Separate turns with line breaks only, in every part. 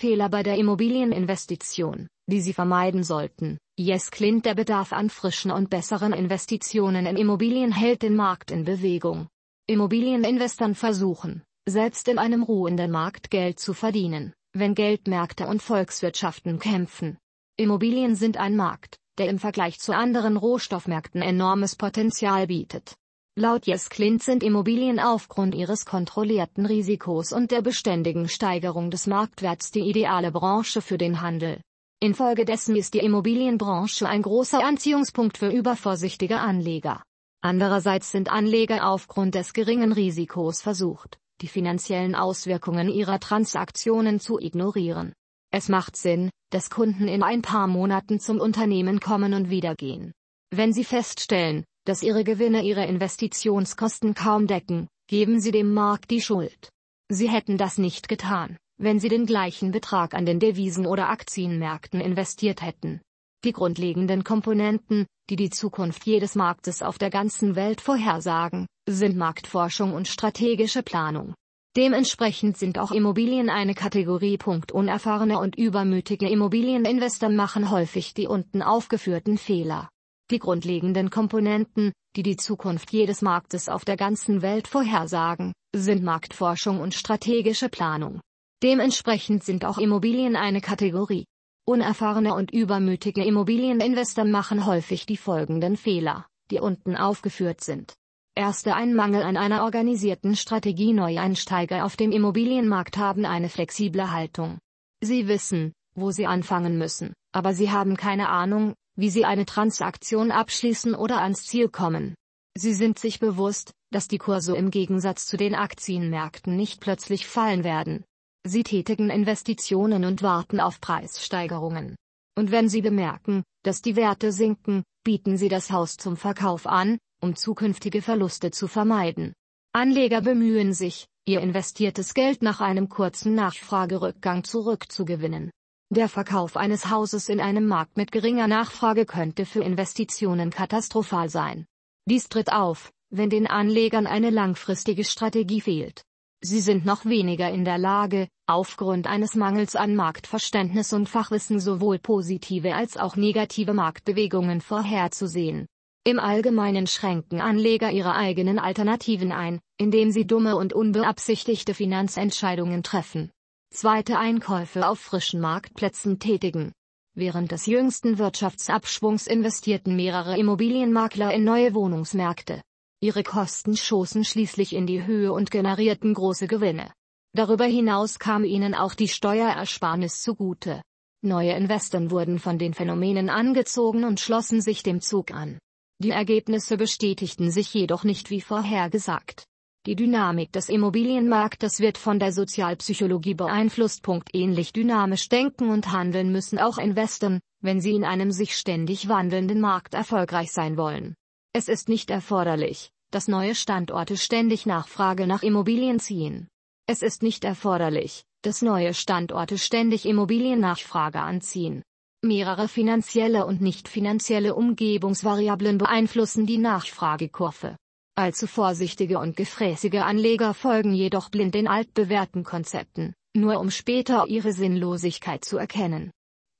Fehler bei der Immobilieninvestition, die Sie vermeiden sollten. Yes Clint Der Bedarf an frischen und besseren Investitionen in Immobilien hält den Markt in Bewegung. Immobilieninvestoren versuchen, selbst in einem ruhenden Markt Geld zu verdienen, wenn Geldmärkte und Volkswirtschaften kämpfen. Immobilien sind ein Markt, der im Vergleich zu anderen Rohstoffmärkten enormes Potenzial bietet. Laut Yes Clint sind Immobilien aufgrund ihres kontrollierten Risikos und der beständigen Steigerung des Marktwerts die ideale Branche für den Handel. Infolgedessen ist die Immobilienbranche ein großer Anziehungspunkt für übervorsichtige Anleger. Andererseits sind Anleger aufgrund des geringen Risikos versucht, die finanziellen Auswirkungen ihrer Transaktionen zu ignorieren. Es macht Sinn, dass Kunden in ein paar Monaten zum Unternehmen kommen und wieder gehen. Wenn sie feststellen, dass ihre Gewinne ihre Investitionskosten kaum decken, geben sie dem Markt die Schuld. Sie hätten das nicht getan, wenn sie den gleichen Betrag an den Devisen- oder Aktienmärkten investiert hätten. Die grundlegenden Komponenten, die die Zukunft jedes Marktes auf der ganzen Welt vorhersagen, sind Marktforschung und strategische Planung. Dementsprechend sind auch Immobilien eine Kategorie. Unerfahrene und übermütige Immobilieninvestoren machen häufig die unten aufgeführten Fehler. Die grundlegenden Komponenten, die die Zukunft jedes Marktes auf der ganzen Welt vorhersagen, sind Marktforschung und strategische Planung. Dementsprechend sind auch Immobilien eine Kategorie. Unerfahrene und übermütige Immobilieninvestoren machen häufig die folgenden Fehler, die unten aufgeführt sind. Erste ein Mangel an einer organisierten Strategie Neueinsteiger auf dem Immobilienmarkt haben eine flexible Haltung. Sie wissen, wo sie anfangen müssen, aber sie haben keine Ahnung, wie sie eine Transaktion abschließen oder ans Ziel kommen. Sie sind sich bewusst, dass die Kurse im Gegensatz zu den Aktienmärkten nicht plötzlich fallen werden. Sie tätigen Investitionen und warten auf Preissteigerungen. Und wenn sie bemerken, dass die Werte sinken, bieten sie das Haus zum Verkauf an, um zukünftige Verluste zu vermeiden. Anleger bemühen sich, ihr investiertes Geld nach einem kurzen Nachfragerückgang zurückzugewinnen. Der Verkauf eines Hauses in einem Markt mit geringer Nachfrage könnte für Investitionen katastrophal sein. Dies tritt auf, wenn den Anlegern eine langfristige Strategie fehlt. Sie sind noch weniger in der Lage, aufgrund eines Mangels an Marktverständnis und Fachwissen sowohl positive als auch negative Marktbewegungen vorherzusehen. Im Allgemeinen schränken Anleger ihre eigenen Alternativen ein, indem sie dumme und unbeabsichtigte Finanzentscheidungen treffen zweite Einkäufe auf frischen Marktplätzen tätigen. Während des jüngsten Wirtschaftsabschwungs investierten mehrere Immobilienmakler in neue Wohnungsmärkte. Ihre Kosten schossen schließlich in die Höhe und generierten große Gewinne. Darüber hinaus kam ihnen auch die Steuerersparnis zugute. Neue Investoren wurden von den Phänomenen angezogen und schlossen sich dem Zug an. Die Ergebnisse bestätigten sich jedoch nicht wie vorhergesagt. Die Dynamik des Immobilienmarktes wird von der Sozialpsychologie beeinflusst. Ähnlich dynamisch denken und handeln müssen auch Investoren, wenn sie in einem sich ständig wandelnden Markt erfolgreich sein wollen. Es ist nicht erforderlich, dass neue Standorte ständig Nachfrage nach Immobilien ziehen. Es ist nicht erforderlich, dass neue Standorte ständig Immobiliennachfrage anziehen. Mehrere finanzielle und nicht finanzielle Umgebungsvariablen beeinflussen die Nachfragekurve. Allzu vorsichtige und gefräßige Anleger folgen jedoch blind den altbewährten Konzepten, nur um später ihre Sinnlosigkeit zu erkennen.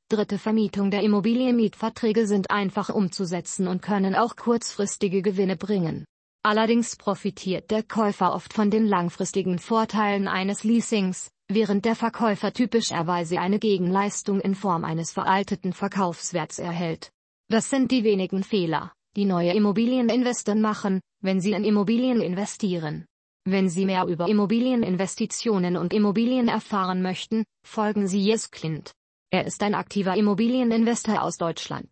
Dritte Vermietung der Immobilienmietverträge sind einfach umzusetzen und können auch kurzfristige Gewinne bringen. Allerdings profitiert der Käufer oft von den langfristigen Vorteilen eines Leasings, während der Verkäufer typischerweise eine Gegenleistung in Form eines veralteten Verkaufswerts erhält. Das sind die wenigen Fehler, die neue Immobilieninvestoren machen, wenn Sie in Immobilien investieren. Wenn Sie mehr über Immobilieninvestitionen und Immobilien erfahren möchten, folgen Sie Jes Clint. Er ist ein aktiver Immobilieninvestor aus Deutschland.